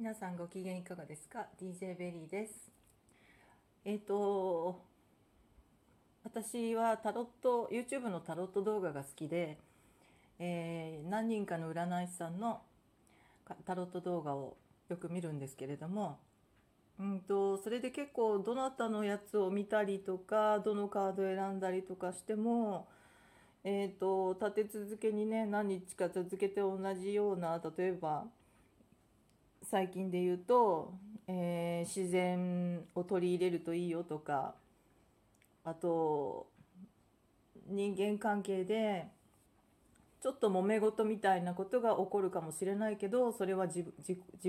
皆さんご機嫌いかがですか？DJ ベリーです。えっ、と私はタロット YouTube のタロット動画が好きで、えー何人かの占い師さんのタロット動画をよく見るんですけれどもうんとそれで結構どなたのやつを見たりとかどのカード選んだりとかしてもえー、と立て続けにね何日か続けて同じような例えば最近で言うと、えー自然を取り入れるといいよとかあと人間関係でちょっと揉め事みたいなことが起こるかもしれないけどそれは自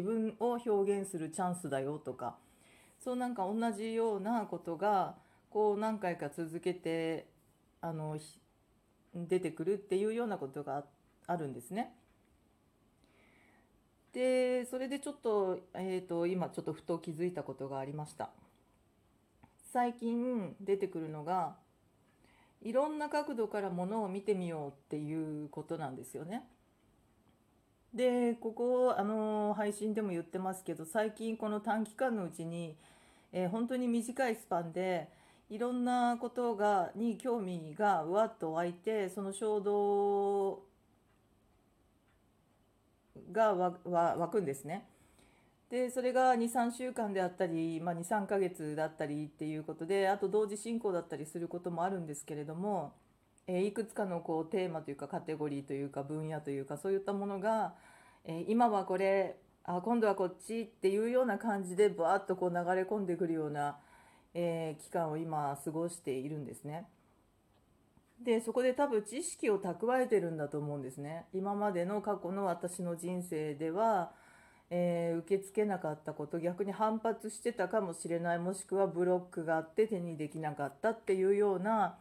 分を表現するチャンスだよとかそうなんか同じようなことがこう何回か続けてあの出てくるっていうようなことがあるんですね。でそれでちょっと,、えー、と今ちょっとふと気づいたことがありました。最近出てくるのがいろんな角度からものを見てみようっていうことなんですよね。でここあの配信でも言ってますけど最近この短期間のうちに、えー本当に短いスパンでいろんなことがに興味がうわっと湧いてその衝動が湧くんですね。でそれが23週間であったり、まあ、23ヶ月だったりっていうことであと同時進行だったりすることもあるんですけれども、えーいくつかのこうテーマというかカテゴリーというか分野というかそういったものが、えー今はこれあ今度はこっちっていうような感じでバーッとこう流れ込んでくるような、えー期間を今過ごしているんですね。でそこで多分知識を蓄えてるんだと思うんですね。今までの過去の私の人生では、えー受け付けなかったこと逆に反発してたかもしれないもしくはブロックがあって手にできなかったっていうような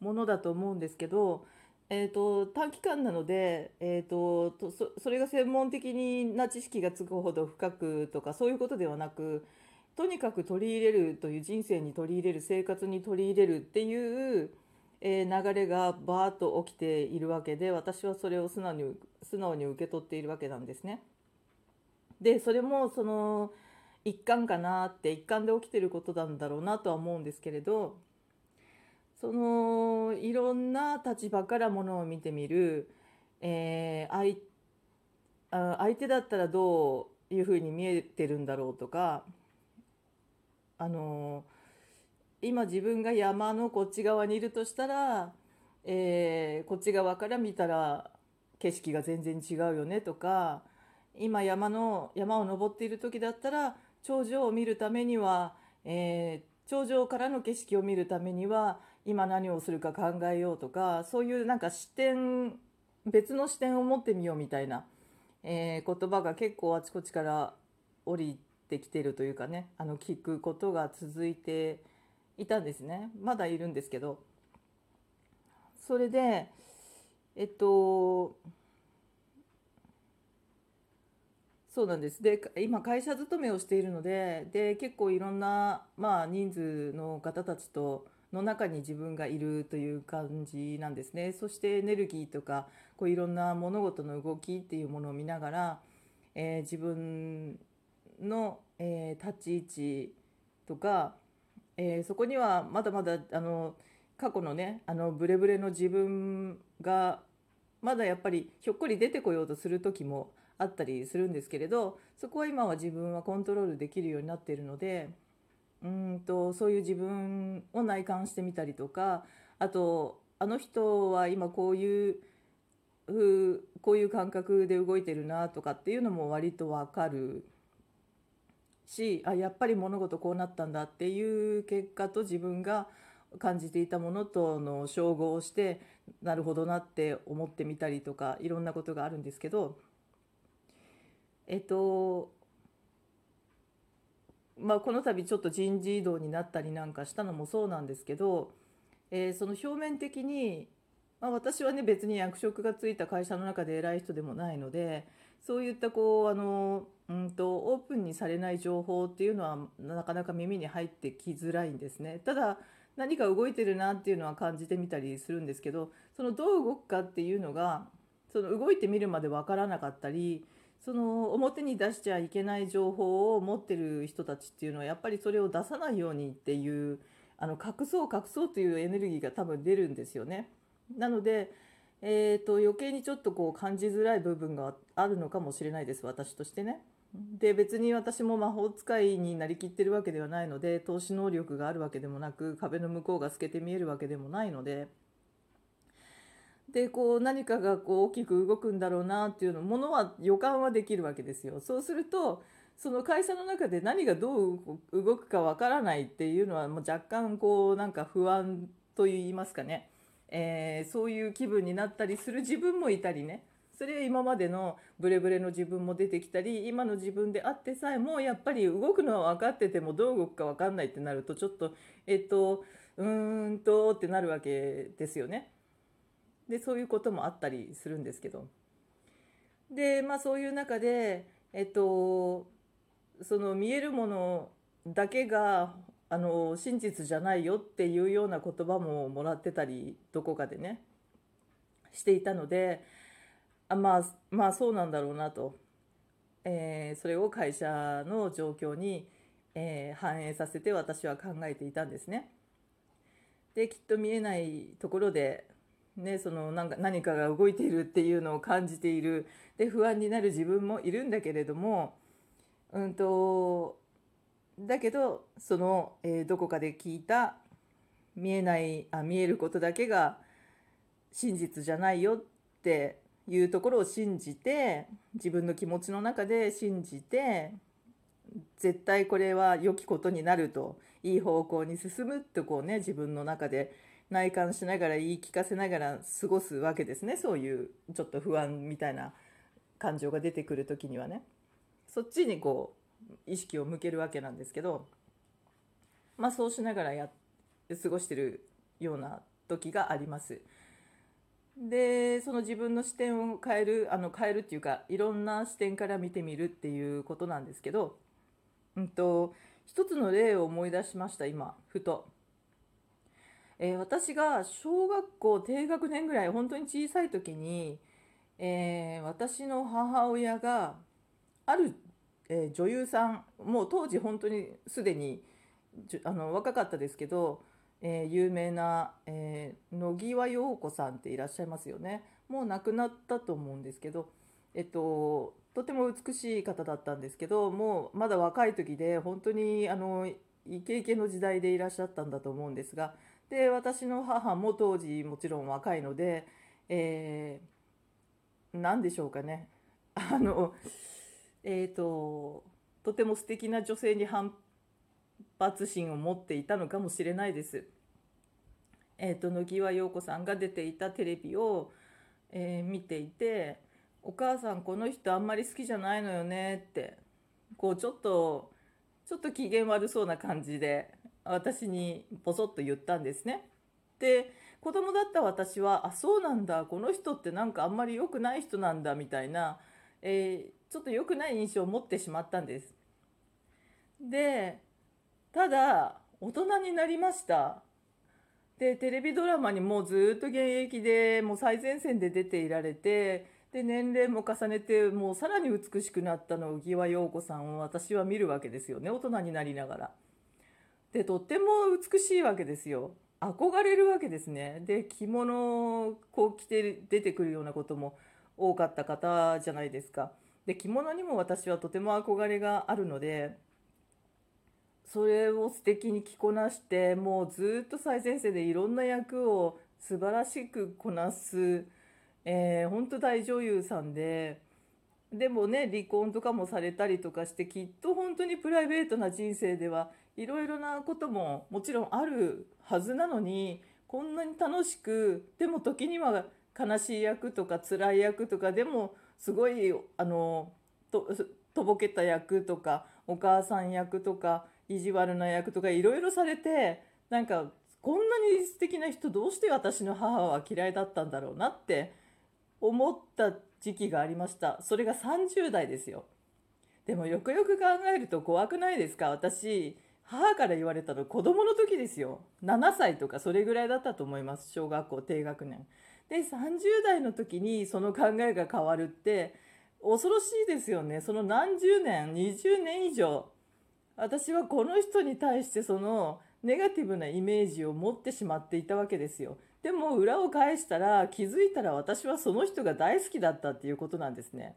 ものだと思うんですけど、えー、と短期間なので、えー、ととそそれが専門的な知識がつくほど深くとかそういうことではなくとにかく取り入れるという人生に取り入れる生活に取り入れるっていう、えー流れがバーッと起きているわけで私はそれを素直に素直に受け取っているわけなんですね。でそれもその一環かなって一環で起きてることなんだろうなとは思うんですけれどそのいろんな立場からものを見てみる、えー相あ相手だったらどういうふうに見えてるんだろうとかあの今自分が山のこっち側にいるとしたら、えーこっち側から見たら景色が全然違うよねとか今山の山を登っている時だったら頂上を見るためには、えー頂上からの景色を見るためには今何をするか考えようとかそういうなんか視点別の視点を持ってみようみたいな、えー言葉が結構あちこちから降りてきてるというかねあの聞くことが続いていたんですね。まだいるんですけど。それでえっとそうなんです。で今会社勤めをしているのでで結構いろんな、まあ、人数の方たちとの中に自分がいるという感じなんですね。そしてエネルギーとかこういろんな物事の動きっていうものを見ながら、えー自分の、えー立ち位置とか、えーそこにはまだまだあの過去のねあのブレブレの自分がまだやっぱりひょっこり出てこようとする時もあったりするんですけれどそこは今は自分はコントロールできるようになっているのでうんとそういう自分を内観してみたりとかあとあの人は今こういうこういう感覚で動いてるなとかっていうのも割とわかるしあやっぱり物事こうなったんだっていう結果と自分が感じていたものとの照合をしてなるほどなって思ってみたりとかいろんなことがあるんですけどえっとまあこの度ちょっと人事異動になったりなんかしたのもそうなんですけど、えーその表面的に、まあ、私はね別に役職がついた会社の中で偉い人でもないのでそういったこうあのうんとオープンにされない情報っていうのはなかなか耳に入ってきづらいんですね。ただ何か動いてるなっていうのは感じてみたりするんですけどそのどう動くかっていうのがその動いてみるまでわからなかったりその表に出しちゃいけない情報を持ってる人たちっていうのはやっぱりそれを出さないようにっていうあの隠そう隠そうというエネルギーが多分出るんですよね。なので、えーと、余計にちょっとこう感じづらい部分があるのかもしれないです私としてね。で別に私も魔法使いになりきってるわけではないので投資能力があるわけでもなく壁の向こうが透けて見えるわけでもないので。でこう何かがこう大きく動くんだろうなっていうのものは予感はできるわけですよ。そうするとその会社の中で何がどう動くかわからないっていうのはもう若干こうなんか不安と言いますかね、えー、そういう気分になったりする自分もいたりねそれは今までのブレブレの自分も出てきたり今の自分であってさえもやっぱり動くのは分かっててもどう動くか分かんないってなるとちょっとえっとうーんとってなるわけですよね。でそういうこともあったりするんですけどでまあそういう中でえっとその見えるものだけがあの真実じゃないよっていうような言葉ももらってたりどこかでねしていたのであまあまあそうなんだろうなと、えー、それを会社の状況に、えー、反映させて私は考えていたんですね。できっと見えないところでね、そのなんか何かが動いているっていうのを感じているで不安になる自分もいるんだけれども、うんと、だけどその、えー、どこかで聞いた見えないあ見えることだけが真実じゃないよっていうところを信じて自分の気持ちの中で信じて絶対これは良きことになるといい方向に進むってこうね自分の中で内観しながら言い聞かせながら過ごすわけですねそういうちょっと不安みたいな感情が出てくる時にはねそっちにこう意識を向けるわけなんですけどまあそうしながらや過ごしてるような時があります。でその自分の視点を変えるあの変えるっていうかいろんな視点から見てみるっていうことなんですけど、うんと一つの例を思い出しました今ふと。えー、私が小学校低学年ぐらい本当に小さい時に、えー、私の母親がある、えー、女優さんもう当時本当にすでにあの若かったですけど、え有名な、え野際陽子さんっていらっしゃいますよねもう亡くなったと思うんですけど、えっと、とても美しい方だったんですけどもうまだ若い時で本当にあのイケイケの時代でいらっしゃったんだと思うんですが。で私の母も当時もちろん若いので、えー、何でしょうかねあのえっ、ととても素敵な女性に反発心を持っていたのかもしれないです。えーと、野際陽子さんが出ていたテレビを、えー、見ていて「お母さんこの人あんまり好きじゃないのよね」ってこうちょっとちょっと機嫌悪そうな感じで私にポソッと言ったんですね。で子供だった私はあそうなんだこの人ってなんかあんまり良くない人なんだみたいな、えー、ちょっと良くない印象を持ってしまったんです。でただ大人になりました。でテレビドラマにもうずっと現役でもう最前線で出ていられてで年齢も重ねてもうさらに美しくなったの浮輪陽子さんを私は見るわけですよね大人になりながら。でとっても美しいわけですよ憧れるわけですねで着物をこう着て出てくるようなことも多かった方じゃないですかで着物にも私はとても憧れがあるのでそれを素敵に着こなしてもうずっと最前線でいろんな役を素晴らしくこなす、えー、本当大女優さんででもね離婚とかもされたりとかしてきっと本当にプライベートな人生ではいろいろなことももちろんあるはずなのにこんなに楽しくでも時には悲しい役とか辛い役とかでもすごいあのととぼけた役とかお母さん役とか意地悪な役とかいろいろされてなんかこんなに素敵な人どうして私の母は嫌いだったんだろうなって思った時期がありました。それが30代ですよ。でもよくよく考えると怖くないですか？私母から言われたの子供の時ですよ。7歳とかそれぐらいだったと思います。小学校低学年。で30代の時にその考えが変わるって恐ろしいですよね。その何十年20年以上私はこの人に対してそのネガティブなイメージを持ってしまっていたわけですよ。でも裏を返したら気づいたら私はその人が大好きだったっていうことなんですね。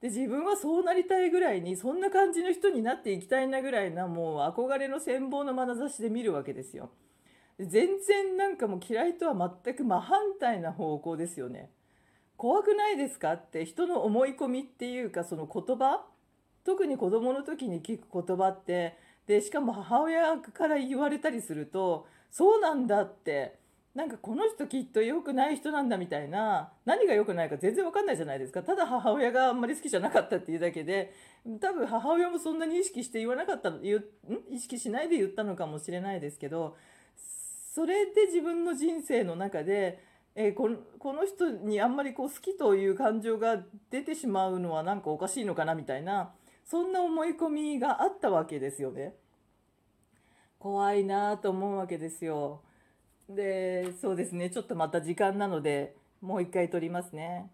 で自分はそうなりたいぐらいにそんな感じの人になっていきたいなぐらいなもう憧れの羨望の眼差しで見るわけですよ。全然なんかもう嫌いとは全く真反対な方向ですよね。怖くないですかって人の思い込みっていうかその言葉特に子供の時に聞く言葉ってでしかも母親から言われたりするとそうなんだってなんかこの人きっと良くない人なんだみたいな何が良くないか全然わかんないじゃないですか。ただ母親があんまり好きじゃなかったっていうだけで多分母親もそんなに意識して言わなかった言ん？意識しないで言ったのかもしれないですけどそれで自分の人生の中でえー、このこの人にあんまりこう好きという感情が出てしまうのはなんかおかしいのかなみたいなそんな思い込みがあったわけですよね。怖いなと思うわけですよ。でそうですねちょっとまた時間なのでもう一回撮りますね。